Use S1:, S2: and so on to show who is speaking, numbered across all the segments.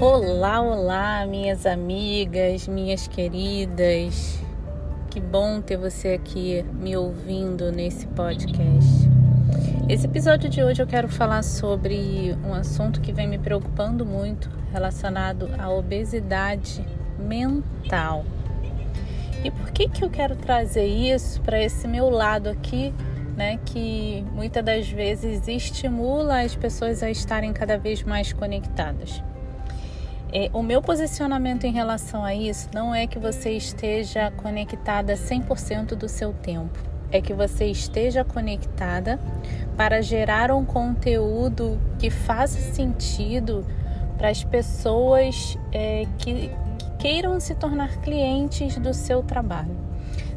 S1: Olá, olá, minhas amigas, minhas queridas. Que bom ter você aqui me ouvindo nesse podcast. Esse episódio de hoje eu quero falar sobre um assunto que vem me preocupando muito relacionado à obesidade mental. E por que que eu quero trazer isso para esse meu lado aqui, né, que muitas das vezes estimula as pessoas a estarem cada vez mais conectadas? É, o meu posicionamento em relação a isso não é que você esteja conectada 100% do seu tempo, é que você esteja conectada para gerar um conteúdo que faça sentido para as pessoas é, que, que queiram se tornar clientes do seu trabalho.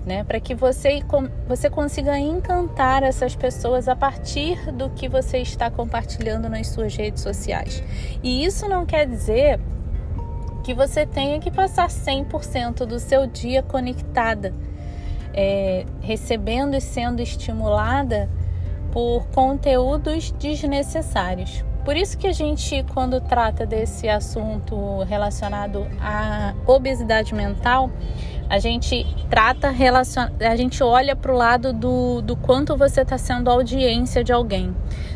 S1: Né, para que você, você consiga encantar essas pessoas a partir do que você está compartilhando nas suas redes sociais. E isso não quer dizer que você tenha que passar 100% do seu dia conectada, é, recebendo e sendo estimulada por conteúdos desnecessários. Por isso que a gente, quando trata desse assunto relacionado à obesidade mental, a gente trata, relacion... a gente olha para o lado do, do quanto você está sendo audiência de alguém.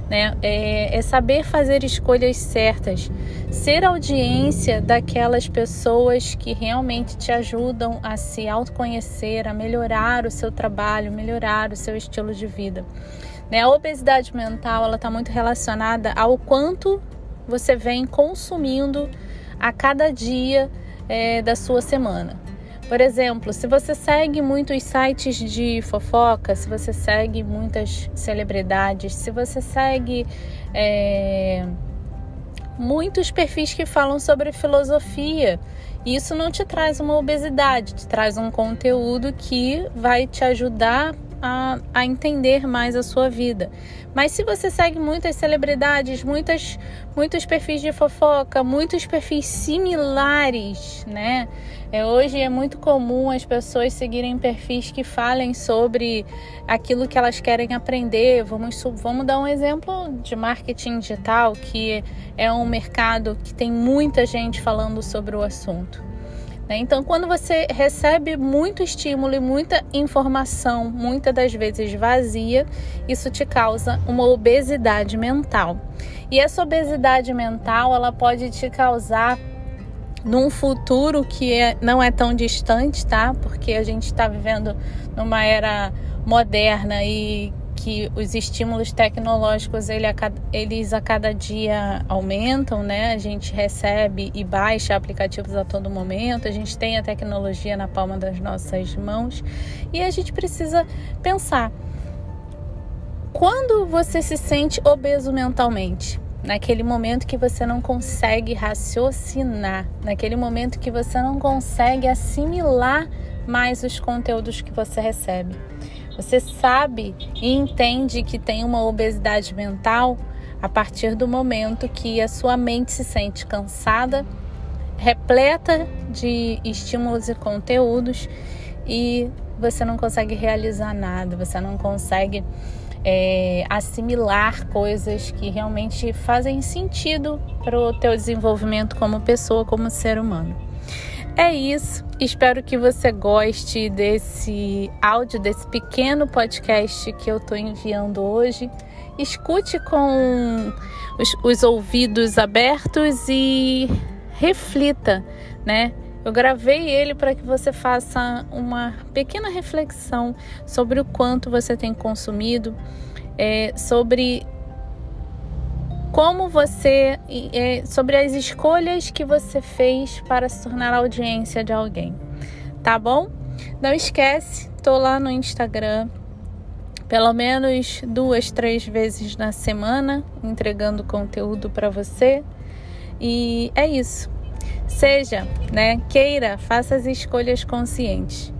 S1: Né? É, é saber fazer escolhas certas, ser audiência daquelas pessoas que realmente te ajudam a se autoconhecer, a melhorar o seu trabalho, melhorar o seu estilo de vida. Né? A obesidade mental ela está muito relacionada ao quanto você vem consumindo a cada dia é, da sua semana. Por exemplo, se você segue muitos sites de fofoca, se você segue muitas celebridades, se você segue é, muitos perfis que falam sobre filosofia, isso não te traz uma obesidade, te traz um conteúdo que vai te ajudar a, a entender mais a sua vida. Mas se você segue muitas celebridades, muitas, muitos perfis de fofoca, muitos perfis similares, né? É, hoje é muito comum as pessoas seguirem perfis que falem sobre aquilo que elas querem aprender. Vamos, vamos dar um exemplo de marketing digital, que é um mercado que tem muita gente falando sobre o assunto. Né? Então, quando você recebe muito estímulo e muita informação, muitas das vezes vazia, isso te causa uma obesidade mental. E essa obesidade mental, ela pode te causar num futuro que é, não é tão distante, tá? Porque a gente está vivendo numa era moderna e que os estímulos tecnológicos ele a cada, eles a cada dia aumentam, né? A gente recebe e baixa aplicativos a todo momento, a gente tem a tecnologia na palma das nossas mãos e a gente precisa pensar quando você se sente obeso mentalmente, naquele momento que você não consegue raciocinar, naquele momento que você não consegue assimilar mais os conteúdos que você recebe. Você sabe e entende que tem uma obesidade mental a partir do momento que a sua mente se sente cansada, repleta de estímulos e conteúdos e você não consegue realizar nada, você não consegue é, assimilar coisas que realmente fazem sentido para o teu desenvolvimento como pessoa, como ser humano. É isso. Espero que você goste desse áudio, desse pequeno podcast que eu estou enviando hoje. Escute com os, os ouvidos abertos e reflita, né? Eu gravei ele para que você faça uma pequena reflexão sobre o quanto você tem consumido, é, sobre como você sobre as escolhas que você fez para se tornar audiência de alguém, tá bom? Não esquece, tô lá no Instagram pelo menos duas, três vezes na semana entregando conteúdo para você e é isso. Seja, né? Queira, faça as escolhas conscientes.